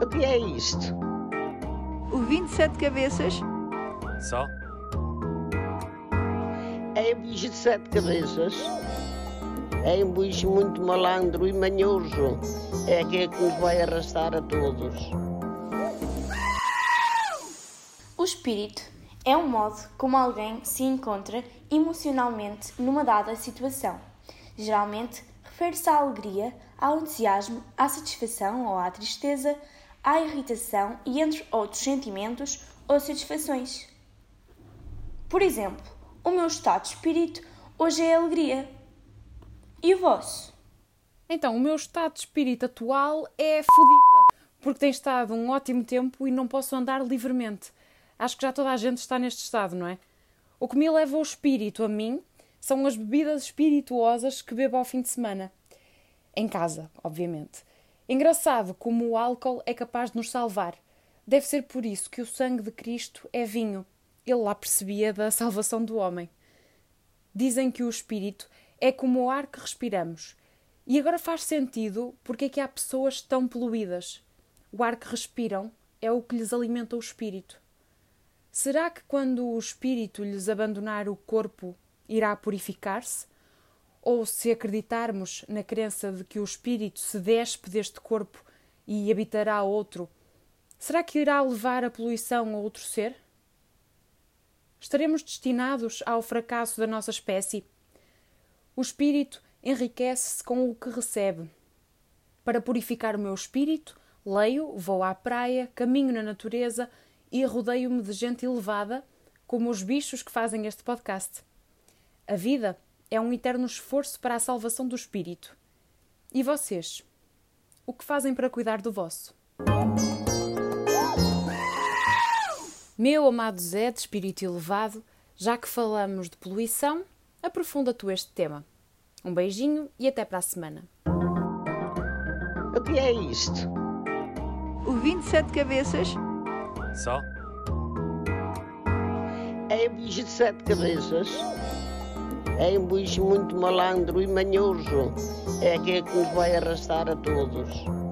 O que é isto? O 27 cabeças? Só? É um bicho de sete cabeças. É um bicho muito malandro e manhoso. É aquele que nos vai arrastar a todos. O espírito é um modo como alguém se encontra emocionalmente numa dada situação. Geralmente refere-se à alegria, ao entusiasmo, à satisfação ou à tristeza, à irritação e entre outros sentimentos ou satisfações. Por exemplo, o meu estado de espírito hoje é alegria. E o vosso? Então, o meu estado de espírito atual é fodida, porque tem estado um ótimo tempo e não posso andar livremente. Acho que já toda a gente está neste estado, não é? O que me leva o espírito a mim são as bebidas espirituosas que bebo ao fim de semana. Em casa, obviamente. Engraçado como o álcool é capaz de nos salvar. Deve ser por isso que o sangue de Cristo é vinho. Ele lá percebia da salvação do homem. Dizem que o espírito é como o ar que respiramos. E agora faz sentido porque é que há pessoas tão poluídas. O ar que respiram é o que lhes alimenta o espírito. Será que quando o espírito lhes abandonar o corpo irá purificar-se? Ou se acreditarmos na crença de que o espírito se despe deste corpo e habitará outro, será que irá levar a poluição a outro ser? Estaremos destinados ao fracasso da nossa espécie? O espírito enriquece-se com o que recebe. Para purificar o meu espírito, leio, vou à praia, caminho na natureza e rodeio-me de gente elevada, como os bichos que fazem este podcast. A vida é um eterno esforço para a salvação do espírito. E vocês? O que fazem para cuidar do vosso? Meu amado Zé de espírito elevado, já que falamos de poluição, aprofunda tu este tema. Um beijinho e até para a semana. O que é isto? O 27 cabeças? Só? É um bicho de sete cabeças. É um bicho muito malandro e manhoso. É aquele que nos vai arrastar a todos.